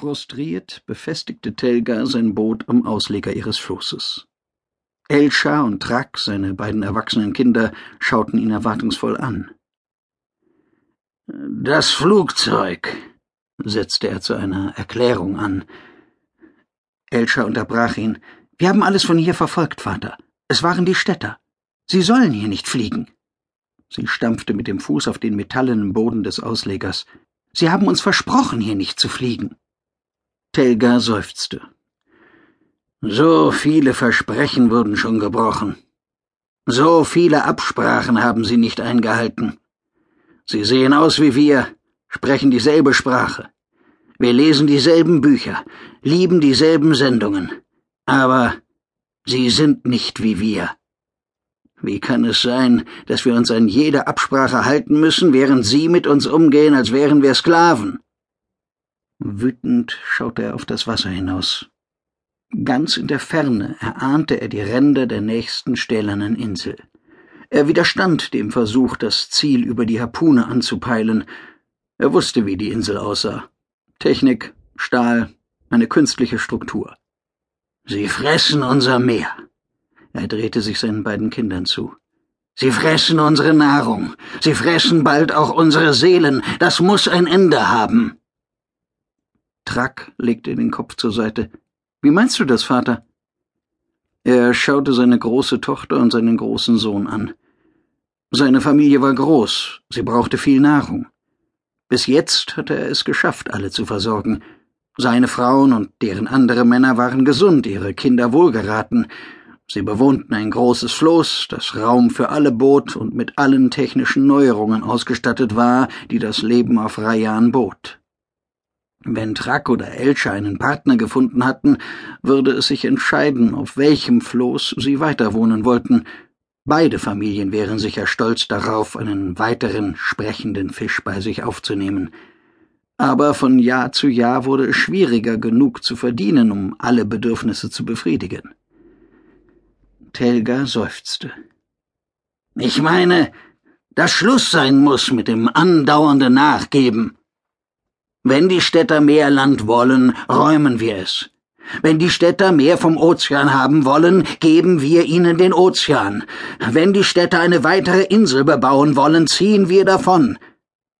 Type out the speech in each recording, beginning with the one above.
Frustriert befestigte Telga sein Boot am Ausleger ihres Flusses. Elscha und Trak, seine beiden erwachsenen Kinder, schauten ihn erwartungsvoll an. Das Flugzeug, setzte er zu einer Erklärung an. Elscha unterbrach ihn. Wir haben alles von hier verfolgt, Vater. Es waren die Städter. Sie sollen hier nicht fliegen. Sie stampfte mit dem Fuß auf den metallenen Boden des Auslegers. Sie haben uns versprochen, hier nicht zu fliegen. Telga seufzte. So viele Versprechen wurden schon gebrochen. So viele Absprachen haben sie nicht eingehalten. Sie sehen aus wie wir, sprechen dieselbe Sprache. Wir lesen dieselben Bücher, lieben dieselben Sendungen. Aber sie sind nicht wie wir. Wie kann es sein, dass wir uns an jede Absprache halten müssen, während Sie mit uns umgehen, als wären wir Sklaven? Wütend schaute er auf das Wasser hinaus. Ganz in der Ferne erahnte er die Ränder der nächsten stählernen Insel. Er widerstand dem Versuch, das Ziel über die Harpune anzupeilen. Er wusste, wie die Insel aussah. Technik, Stahl, eine künstliche Struktur. Sie fressen unser Meer, er drehte sich seinen beiden Kindern zu. Sie fressen unsere Nahrung. Sie fressen bald auch unsere Seelen. Das muss ein Ende haben. Track legte den Kopf zur Seite. Wie meinst du das, Vater? Er schaute seine große Tochter und seinen großen Sohn an. Seine Familie war groß, sie brauchte viel Nahrung. Bis jetzt hatte er es geschafft, alle zu versorgen. Seine Frauen und deren andere Männer waren gesund, ihre Kinder wohlgeraten, Sie bewohnten ein großes Floß, das Raum für alle bot und mit allen technischen Neuerungen ausgestattet war, die das Leben auf Rayan bot. Wenn Trak oder Elsche einen Partner gefunden hatten, würde es sich entscheiden, auf welchem Floß sie weiter wohnen wollten. Beide Familien wären sicher stolz darauf, einen weiteren sprechenden Fisch bei sich aufzunehmen. Aber von Jahr zu Jahr wurde es schwieriger genug zu verdienen, um alle Bedürfnisse zu befriedigen. Telga seufzte. Ich meine, dass Schluss sein muss mit dem andauernden Nachgeben. Wenn die Städter mehr Land wollen, räumen wir es. Wenn die Städter mehr vom Ozean haben wollen, geben wir ihnen den Ozean. Wenn die Städter eine weitere Insel bebauen wollen, ziehen wir davon.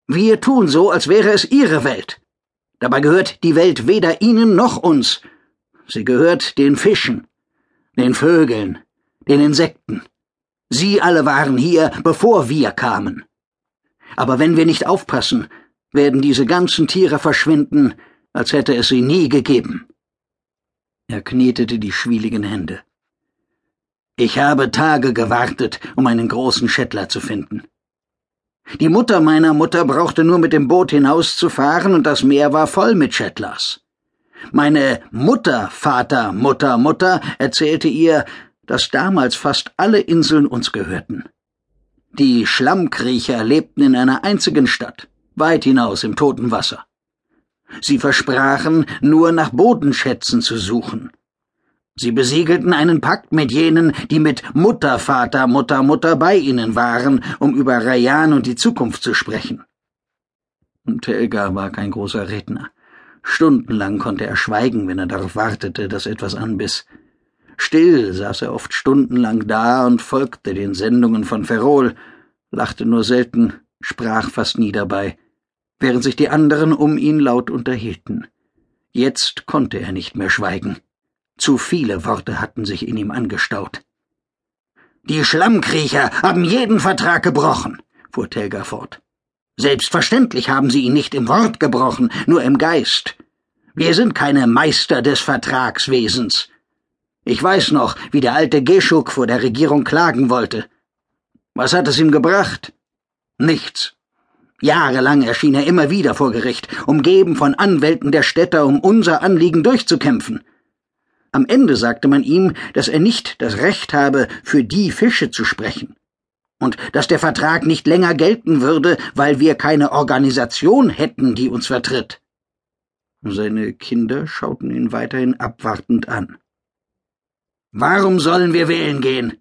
Wir tun so, als wäre es ihre Welt. Dabei gehört die Welt weder ihnen noch uns. Sie gehört den Fischen, den Vögeln, den Insekten. Sie alle waren hier, bevor wir kamen. Aber wenn wir nicht aufpassen, werden diese ganzen Tiere verschwinden, als hätte es sie nie gegeben. Er knetete die schwieligen Hände. Ich habe Tage gewartet, um einen großen Schettler zu finden. Die Mutter meiner Mutter brauchte nur mit dem Boot hinauszufahren und das Meer war voll mit Shettlers. Meine Mutter, Vater, Mutter, Mutter erzählte ihr, dass damals fast alle Inseln uns gehörten. Die Schlammkriecher lebten in einer einzigen Stadt, weit hinaus im toten Wasser. Sie versprachen, nur nach Bodenschätzen zu suchen. Sie besiegelten einen Pakt mit jenen, die mit Mutter, Vater, Mutter, Mutter bei ihnen waren, um über Rayan und die Zukunft zu sprechen. Und Telga war kein großer Redner. Stundenlang konnte er schweigen, wenn er darauf wartete, dass etwas anbiss. Still saß er oft stundenlang da und folgte den Sendungen von Ferrol, lachte nur selten, sprach fast nie dabei, während sich die anderen um ihn laut unterhielten. Jetzt konnte er nicht mehr schweigen. Zu viele Worte hatten sich in ihm angestaut. Die Schlammkriecher haben jeden Vertrag gebrochen, fuhr Telga fort. Selbstverständlich haben sie ihn nicht im Wort gebrochen, nur im Geist. Wir sind keine Meister des Vertragswesens. Ich weiß noch, wie der alte Geschuk vor der Regierung klagen wollte. Was hat es ihm gebracht? Nichts. Jahrelang erschien er immer wieder vor Gericht, umgeben von Anwälten der Städter, um unser Anliegen durchzukämpfen. Am Ende sagte man ihm, dass er nicht das Recht habe, für die Fische zu sprechen, und dass der Vertrag nicht länger gelten würde, weil wir keine Organisation hätten, die uns vertritt. Seine Kinder schauten ihn weiterhin abwartend an. Warum sollen wir wählen gehen?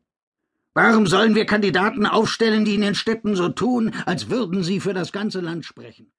Warum sollen wir Kandidaten aufstellen, die in den Städten so tun, als würden sie für das ganze Land sprechen?